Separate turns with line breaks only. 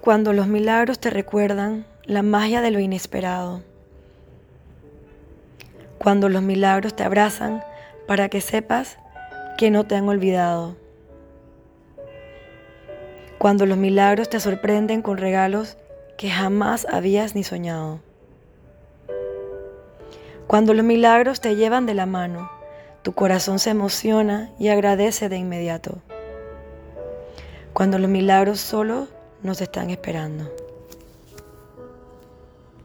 Cuando los milagros te recuerdan la magia de lo inesperado. Cuando los milagros te abrazan para que sepas que no te han olvidado. Cuando los milagros te sorprenden con regalos que jamás habías ni soñado. Cuando los milagros te llevan de la mano, tu corazón se emociona y agradece de inmediato. Cuando los milagros solo nos están esperando.